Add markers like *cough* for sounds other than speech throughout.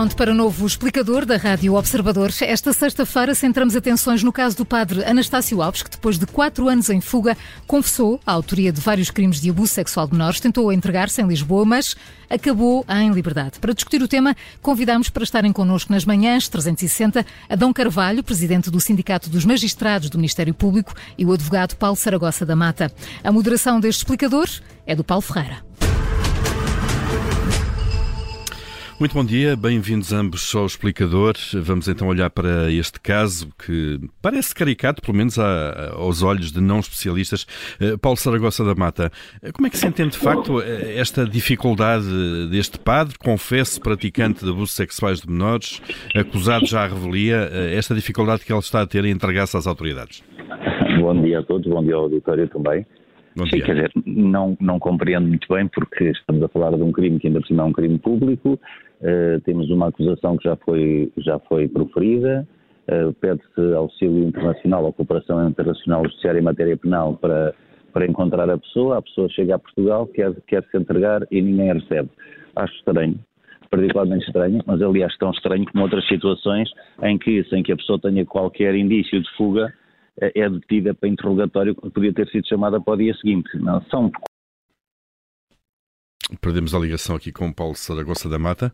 pronto para o novo explicador da Rádio Observador. Esta sexta-feira centramos atenções no caso do padre Anastácio Alves, que depois de quatro anos em fuga, confessou a autoria de vários crimes de abuso sexual de menores, tentou entregar-se em Lisboa, mas acabou em liberdade. Para discutir o tema, convidamos para estarem connosco nas manhãs 360 Adão Carvalho, presidente do Sindicato dos Magistrados do Ministério Público, e o advogado Paulo Saragossa da Mata. A moderação deste explicador é do Paulo Ferreira. Muito bom dia, bem-vindos ambos ao Explicador. Vamos então olhar para este caso que parece caricato, pelo menos aos olhos de não especialistas. Eh, Paulo Saragossa da Mata, eh, como é que se entende de facto eh, esta dificuldade deste padre, confesso praticante de abusos sexuais de menores, acusado já à revelia, esta dificuldade que ele está a ter em entregar-se às autoridades? Bom dia a todos, bom dia ao auditório também. Bom Sim, quer dizer, não, não compreendo muito bem porque estamos a falar de um crime que ainda por cima é um crime público, uh, temos uma acusação que já foi, já foi proferida, uh, pede-se auxílio internacional ou cooperação internacional judiciária em matéria penal para, para encontrar a pessoa, a pessoa chega a Portugal, quer, quer se entregar e ninguém a recebe. Acho estranho, particularmente estranho, mas aliás tão estranho como outras situações em que, sem que a pessoa tenha qualquer indício de fuga, é detida para interrogatório quando podia ter sido chamada para o dia seguinte. Não, são... Perdemos a ligação aqui com o Paulo Saragossa da Mata.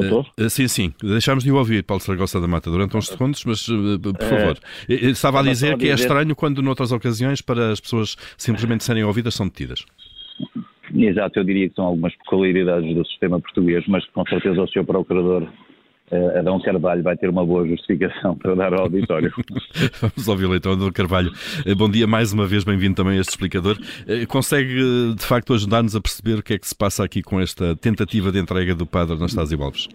Doutor? Uh, sim, sim. Deixámos de o ouvir, Paulo Saragossa da Mata, durante uns segundos, mas uh, por favor. Uh, Estava a dizer que é estranho quando, noutras ocasiões, para as pessoas simplesmente serem ouvidas, são detidas. Exato, eu diria que são algumas peculiaridades do sistema português, mas com certeza o Sr. Procurador uh, Adão Carvalho vai ter uma boa justificação *laughs* para dar ao auditório. *laughs* Vamos ouvi-lo então, Adão Carvalho. Uh, bom dia mais uma vez, bem-vindo também a este explicador. Uh, consegue de facto ajudar-nos a perceber o que é que se passa aqui com esta tentativa de entrega do padre Anastácio Alves?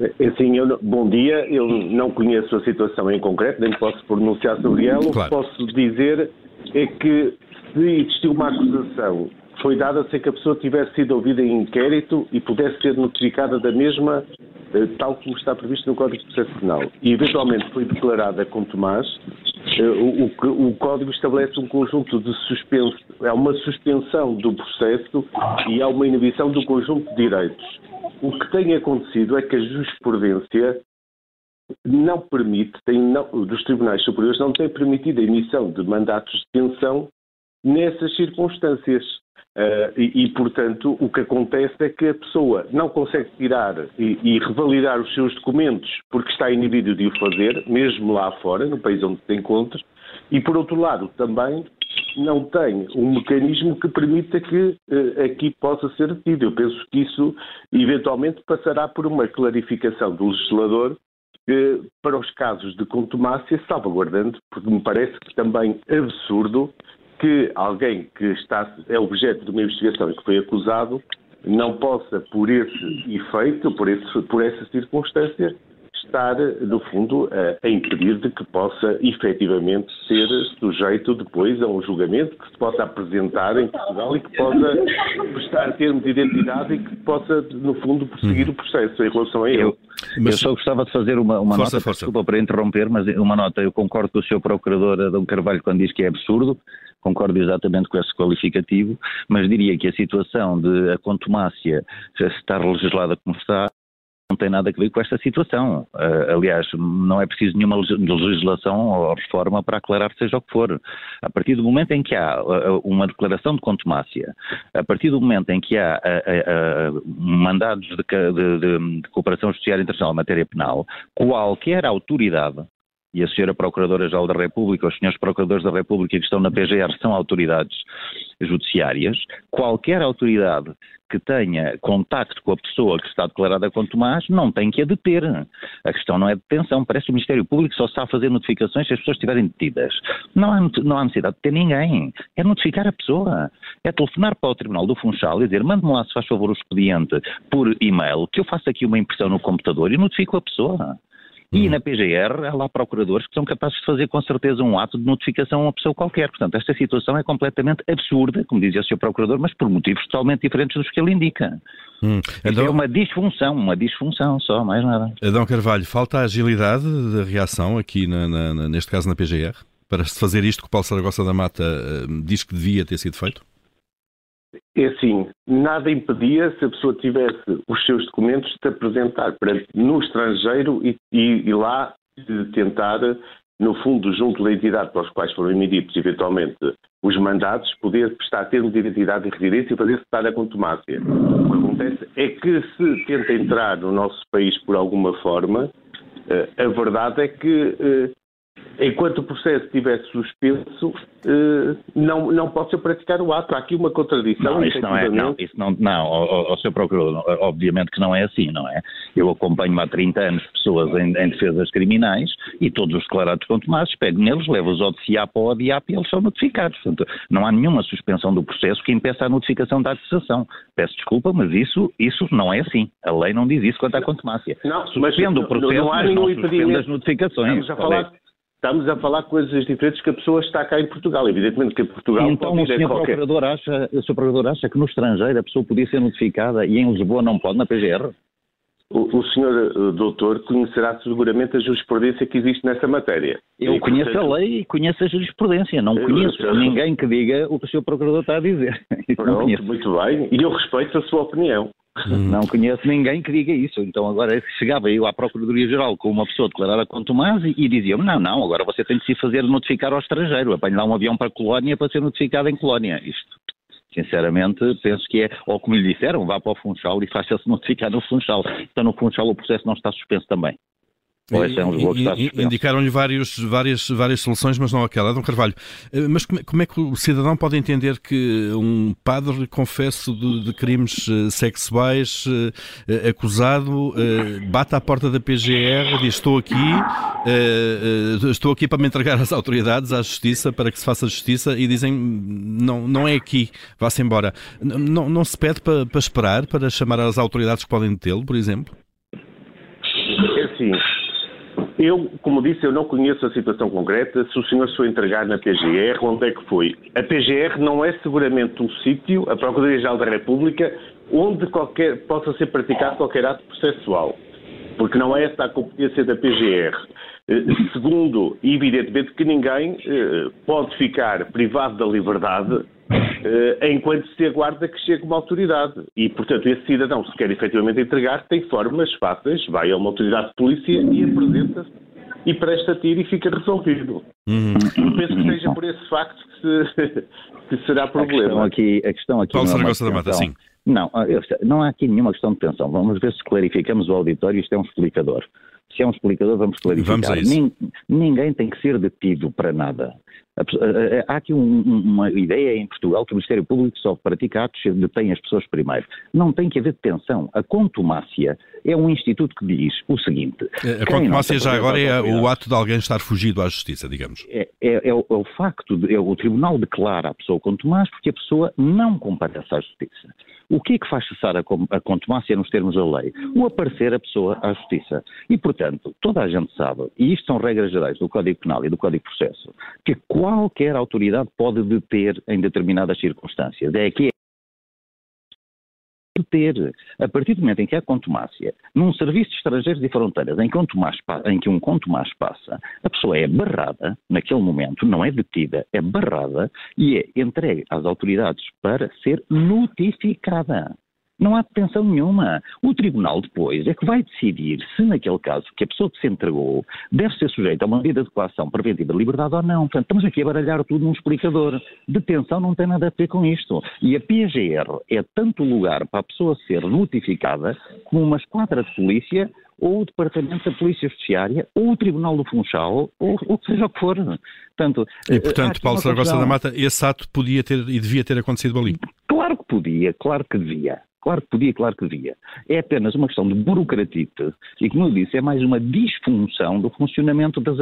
Assim, eu, bom dia. Eu não conheço a situação em concreto, nem posso pronunciar sobre ela. Claro. O que posso dizer é que se existiu uma acusação foi dada sem que a pessoa tivesse sido ouvida em inquérito e pudesse ser notificada da mesma eh, tal como está previsto no Código de Processo Penal, e eventualmente foi declarada com Tomás, eh, o, o, o, Código estabelece um conjunto de suspenso, é uma suspensão do processo e há uma inibição do conjunto de direitos. O que tem acontecido é que a jurisprudência não permite, tem, não, dos tribunais superiores não tem permitido a emissão de mandatos de detenção nessas circunstâncias. Uh, e, e, portanto, o que acontece é que a pessoa não consegue tirar e, e, revalidar os seus documentos porque está inibido de o fazer, mesmo lá fora, no país onde se encontra, e, por outro lado, também não tem um mecanismo que permita que uh, aqui possa ser detido. Eu penso que isso, eventualmente, passará por uma clarificação do legislador para os casos de contumácia, salvaguardando, porque me parece que também absurdo que alguém que está, é objeto de uma investigação e que foi acusado não possa, por esse efeito, por, esse, por essa circunstância, estar, no fundo, a, a, impedir de que possa efetivamente ser sujeito depois a um julgamento que se possa apresentar em Portugal e que possa prestar termo de identidade e que possa, no fundo, prosseguir o processo em relação a ele. Eu, mas... eu só gostava de fazer uma, uma força, nota, força. desculpa para interromper, mas uma nota. Eu concordo com o Sr. Procurador Adão Carvalho quando diz que é absurdo, concordo exatamente com esse qualificativo, mas diria que a situação de a contumácia estar legislada como está não tem nada a ver com esta situação. Uh, aliás, não é preciso nenhuma legislação ou reforma para aclarar seja o que for. A partir do momento em que há uh, uma declaração de contumácia, a partir do momento em que há uh, mandados de, de, de, de cooperação judiciária internacional em matéria penal, qualquer autoridade e a Sra. Procuradora-Geral da República, os senhores Procuradores da República que estão na PGR são autoridades judiciárias, qualquer autoridade que tenha contacto com a pessoa que está declarada com Tomás não tem que a deter. A questão não é detenção, parece que o Ministério Público só está a fazer notificações se as pessoas estiverem detidas. Não há, não há necessidade de ter ninguém. É notificar a pessoa. É telefonar para o Tribunal do Funchal e dizer mande-me lá, se faz favor, o expediente por e-mail, que eu faço aqui uma impressão no computador e notifico a pessoa. E na PGR há lá procuradores que são capazes de fazer com certeza um ato de notificação a uma pessoa qualquer. Portanto, esta situação é completamente absurda, como dizia o Sr. Procurador, mas por motivos totalmente diferentes dos que ele indica. Hum. Adão... É uma disfunção, uma disfunção só, mais nada. Adão Carvalho, falta agilidade de reação aqui, na, na, neste caso na PGR, para se fazer isto que o Paulo Saragossa da Mata uh, diz que devia ter sido feito? É assim, nada impedia se a pessoa tivesse os seus documentos de apresentar no estrangeiro e, e, e lá tentar, no fundo, junto da entidade para os quais foram emitidos eventualmente os mandados, poder prestar termo de identidade e residência e fazer cessar a contumácia. O que acontece é que se tenta entrar no nosso país por alguma forma, eh, a verdade é que eh, enquanto o processo estiver suspenso, eh, não, não pode ser praticado o ato. Há aqui uma contradição. Não, isso não é, não, isso não, não, ao, seu procurador, obviamente que não é assim, não é? Eu acompanho há 30 anos pessoas em, em defesas criminais e todos os declarados contumados, pego neles, levo-os ao DCA para o ODIAP e eles são notificados. Portanto, não há nenhuma suspensão do processo que impeça a notificação da acusação. Peço desculpa, mas isso, isso não é assim. A lei não diz isso quanto à contumácia. Não, Suspende o processo, não, não há mas não suspende as notificações. Estamos a falar Estamos a falar coisas diferentes que a pessoa está cá em Portugal. Evidentemente que em Portugal então, pode ir o senhor qualquer... procurador acha, o senhor procurador acha que no estrangeiro a pessoa podia ser notificada e em Lisboa não pode na PGR? O, o senhor uh, doutor conhecerá seguramente a jurisprudência que existe nessa matéria. Eu e, conheço portanto... a lei e conheço a jurisprudência. Não eu, conheço eu, ninguém que diga o que o senhor procurador está a dizer. *laughs* Pronto, muito bem. E eu respeito a sua opinião. Hum. Não conheço ninguém que diga isso. Então agora chegava eu à Procuradoria-Geral com uma pessoa declarada com Tomás e, e dizia-me, não, não, agora você tem de se fazer notificar ao estrangeiro, apanhe lá um avião para a Colónia para ser notificado em Colónia. Isto, sinceramente, penso que é, ou como lhe disseram, vá para o Funchal e faça-se notificar no Funchal. Então no Funchal o processo não está suspenso também. É indicaram-lhe várias, várias soluções, mas não aquela. Dom Carvalho, eh, mas como é, como é, que o cidadão pode entender que um padre confesso de, de crimes eh, sexuais uh, acusado uh, bate à porta da PGR, diz estou aqui, uh, estou aqui para me entregar às autoridades, à justiça, para que se faça justiça e dizem não, não é aqui, vá-se embora. Não, não se pede para, para esperar, para chamar as autoridades que podem detê-lo, por exemplo? É assim, eu, como disse, eu não conheço a situação concreta. Se o senhor se foi entregar na PGR, onde é que foi? A PGR não é seguramente um sítio, a Procuradoria-Geral da República, onde qualquer, possa ser praticado qualquer ato processual. Porque não é essa a competência da PGR. Eh, segundo, evidentemente que ninguém eh, pode ficar privado da liberdade enquanto se aguarda que chegue uma autoridade. E, portanto, esse cidadão, se quer efetivamente entregar, tem formas fáceis, vai a uma autoridade de polícia e apresenta-se e presta tiro e fica resolvido. Uhum. penso que seja por esse facto que, se, *laughs* que será problema. A questão aqui, a questão aqui Paulo Saragossa da Mata, sim. Não, não há aqui nenhuma questão de tensão. Vamos ver se clarificamos o auditório. Isto é um explicador. Se é um explicador, vamos clarificar. Vamos a isso. Ninguém tem que ser detido para nada. Há aqui um, uma ideia em Portugal que o Ministério Público só pratica atos detém as pessoas primeiro. Não tem que haver detenção. A contumácia é um instituto que diz o seguinte... A contumácia já agora é o ato de alguém estar fugido à justiça, digamos. É, é, é, o, é o, facto, de, é o tribunal declara a pessoa contumaz porque a pessoa não comparece à justiça. O que é que faz cessar a, a contumácia nos termos da lei? O aparecer a pessoa à justiça. E, portanto, toda a gente sabe, e isto são regras gerais do Código Penal e do Código de Processo, que qualquer autoridade pode deter em determinadas circunstâncias. É que ter, a partir do momento em que há contumácia, num serviço de estrangeiros e fronteiras em que, um que um contumaz passa, a pessoa é barrada, naquele momento, não é detida, é barrada e é entregue às autoridades para ser notificada. Não há detenção nenhuma. O tribunal depois é que vai decidir se, naquele caso, que a pessoa que se entregou deve ser sujeita a uma medida de coação preventiva de liberdade ou não. Portanto, estamos aqui a baralhar tudo num explicador. Detenção não tem nada a ver com isto. E a PGR é tanto lugar para a pessoa ser notificada como uma esquadra de polícia ou o Departamento da Polícia Judiciária, ou o Tribunal do Funchal, ou o que seja o que for. Portanto, e, portanto, Paulo Saragossa da Mata, esse ato podia ter e devia ter acontecido ali? Claro que podia, claro que devia. Claro que podia, claro que devia. É apenas uma questão de burocratite e, como eu disse, é mais uma disfunção do funcionamento da,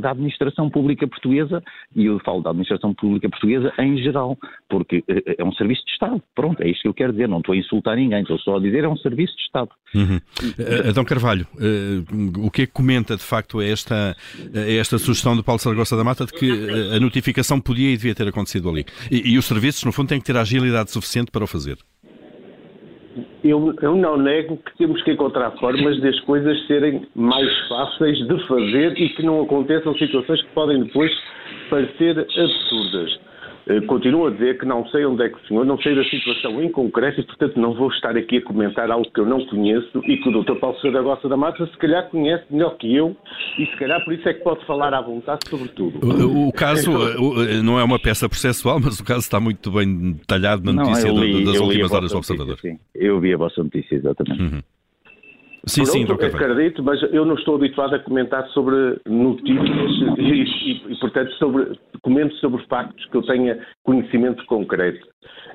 da, administração pública portuguesa e eu falo da administração pública portuguesa em geral, porque eh, é um serviço de Estado. Pronto, é isto que eu quero dizer. Não estou a insultar ninguém, estou só a dizer é um serviço de Estado. Uhum. Uh, Adão Carvalho, uh, o que é que comenta de facto é esta, é esta sugestão do Paulo Saragossa da Mata de que a notificação podia e devia ter acontecido ali? E, e os serviços, no fundo, têm que ter agilidade suficiente para o fazer eu, eu não nego que temos que encontrar formas de as coisas serem mais fáceis de fazer e que não aconteçam situações que podem depois parecer absurdas. Eh, continuo a dizer que não sei onde é que o senhor, não sei da situação em concreto e, portanto, não vou estar aqui a comentar algo que eu não conheço e que o Dr. Paulo Saragossa da Mata se calhar conhece melhor que eu e se calhar por isso é que pode falar à vontade sobre tudo. O, o caso eh, não é uma peça processual, mas o caso está muito bem detalhado na notícia não, li, das últimas horas do Observador. Sim. Eu vi a vossa notícia, exatamente. Uhum. Sim, Pronto, sim, Dr. acredito, mas eu não estou habituado a comentar sobre notícias e, e, e, portanto, sobre, comento sobre factos que eu tenha conhecimento concreto.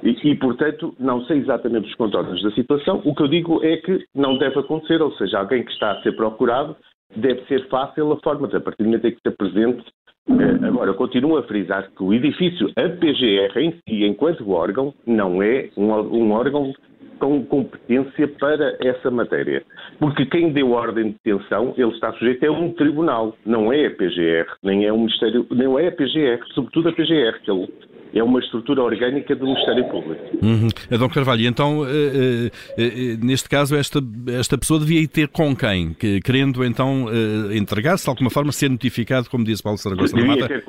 E, e, portanto, não sei exatamente os contornos da situação. O que eu digo é que não deve acontecer, ou seja, alguém que está a ser procurado deve ser fácil a forma, a partir do momento em que se apresente. Eh, agora, continuo a frisar que o edifício, a PGR em si, enquanto órgão, não é um, um órgão com competência para essa matéria. Porque quem deu ordem de detenção, ele está sujeito a um tribunal, não é a PGR, nem é o Ministério, nem é a PGR, sobretudo a PGR, que ele é uma estrutura orgânica do Ministério Público. Uhum. Adão Carvalho, então, uh, uh, uh, neste caso, esta, esta pessoa devia ir ter com quem? Que, querendo, então, entregar-se de alguma forma, ser notificado, como disse Paulo Saragossa da Mata?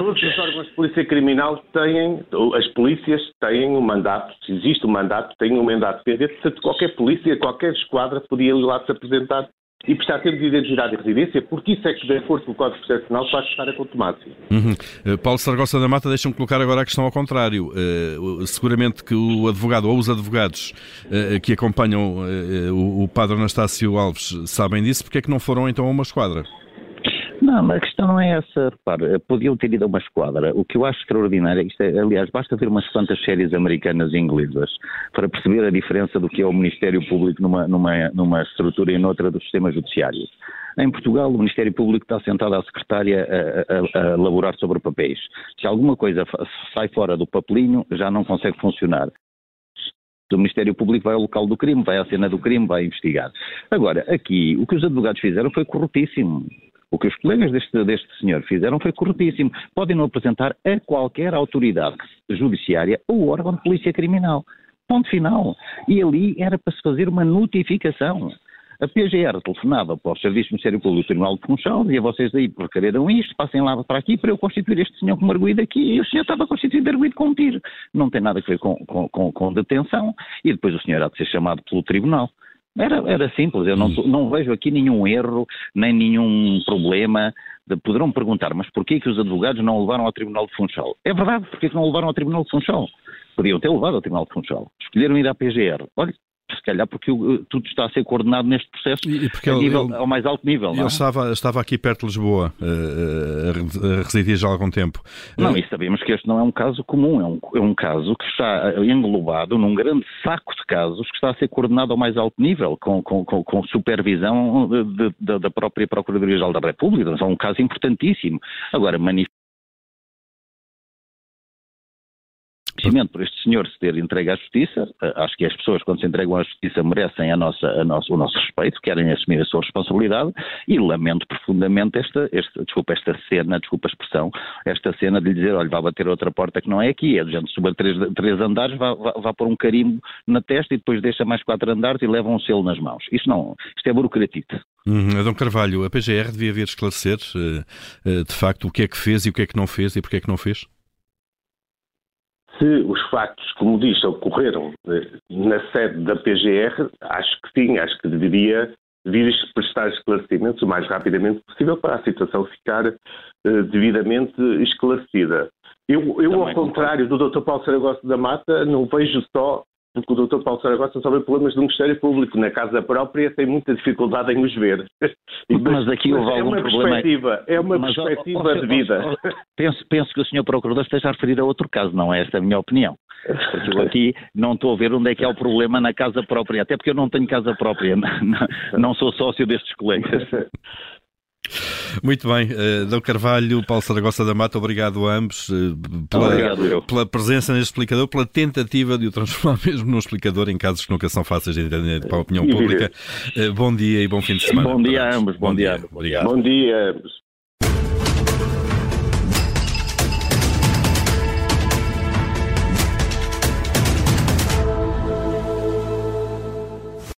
Todos os órgãos de polícia criminal têm, as polícias têm um mandato, se existe um mandato, têm um mandato pendente, qualquer polícia, qualquer esquadra podia ir lá se apresentar e prestar termos de identidade e residência, porque isso é que, de acordo com o Código Processual Penal, faz estar a contumácia. Uhum. Uh, Paulo Sargossa da Mata, deixa-me colocar agora a questão ao contrário. Uh, seguramente que o advogado ou os advogados uh, que acompanham o, o padre Anastácio Alves sabem disso, porque é que não foram então a uma esquadra? Não, mas a questão não é essa. Repare, podiam ter ido a uma esquadra. O que eu acho extraordinário, isto é, aliás, basta ver umas quantas séries americanas e inglesas para perceber a diferença do que é o Ministério Público numa, numa, numa estrutura e noutra do sistema judiciário. Em Portugal, o Ministério Público está sentado à secretária a, a, a elaborar sobre papéis. Se alguma coisa sai fora do papelinho, já não consegue funcionar. O Ministério Público vai ao local do crime, vai à cena do crime, vai investigar. Agora, aqui, o que os advogados fizeram foi corruptíssimo. O que os colegas deste, deste senhor fizeram foi corretíssimo. Podem não apresentar a qualquer autoridade judiciária ou órgão de polícia criminal. Ponto final. E ali era para se fazer uma notificação. A PGR telefonava para o Serviço Ministério Público do Tribunal de Funchal, dizia vocês aí requereram isto, passem lá para aqui para eu constituir este senhor como arguído aqui, e o senhor estava constituído arguído com um tiro. Não tem nada a ver com, com, com, com detenção, e depois o senhor há de ser chamado pelo Tribunal. Era, era simples, eu não, não vejo aqui nenhum erro, nem nenhum problema. De, poderão perguntar, mas porquê que os advogados não o levaram ao Tribunal de Funchal? É verdade, porquê que não o levaram ao Tribunal de Funchal? Podiam ter levado ao Tribunal de Funchal. Escolheram ir à PGR. Olha, se calhar porque tudo está a ser coordenado neste processo e a nível, ele, ao mais alto nível. Ele é? estava, estava aqui perto de Lisboa, uh, a residir já há algum tempo. Não, e sabemos que este não é um caso comum, é um, é um caso que está englobado num grande saco de casos que está a ser coordenado ao mais alto nível, com, com, com, com supervisão de, de, da própria Procuradoria-Geral da República. É um caso importantíssimo. Agora, manifesta reconhecimento por este senhor se ter entregue à justiça. Eh, acho que as pessoas, quando se entregam à justiça, merecem a nossa, a nossa, o nosso respeito, querem assumir a sua responsabilidade e lamento profundamente esta, esta, desculpa, esta cena, desculpa a expressão, esta cena de lhe dizer, olha, vá bater outra porta que não é aqui, é de gente subir três, três andares, vá, vá, vá pôr um carimbo na testa e depois deixa mais quatro andares e leva um selo nas mãos. Isto não, isto é burocratite. Uhum. Adão Carvalho, a PGR devia vir esclarecer, eh, eh, de facto, o que é que fez e o que é que não fez e porque é que não fez? Se os factos, como disse, ocorreram eh, na sede da PGR, acho que sim, acho que deveria vir prestar esclarecimentos o mais rapidamente possível para a situação ficar uh, devidamente esclarecida. Eu, eu ao contrário do Dr. Paulo Saragossa da Mata, não vejo só porque o Dr. Paulo Saragossa só vê problemas do Ministério Público. Na casa própria tem muita dificuldade em os ver. *laughs* Mas aqui houve algum é uma problema. Perspectiva, é uma mas, perspectiva ó, ó, de vida. Ó, penso, penso que o Sr. Procurador esteja a referir a outro caso, não é esta a minha opinião. Porque eu aqui não estou a ver onde é que é o problema na casa própria, até porque eu não tenho casa própria, *laughs* não, não sou sócio destes colegas. *laughs* Muito bem, uh, Dom Carvalho, Paulo Saragossa da Mata, obrigado a ambos uh, pela, obrigado, pela, presença neste explicador, pela tentativa de o transformar *laughs* mesmo num explicador em casos que nunca são fáceis de entender para a opinião pública. Uh, bom dia e bom fim de semana. Bom dia a ambos, bom, bom dia. dia. Obrigado. Bom dia a ambos.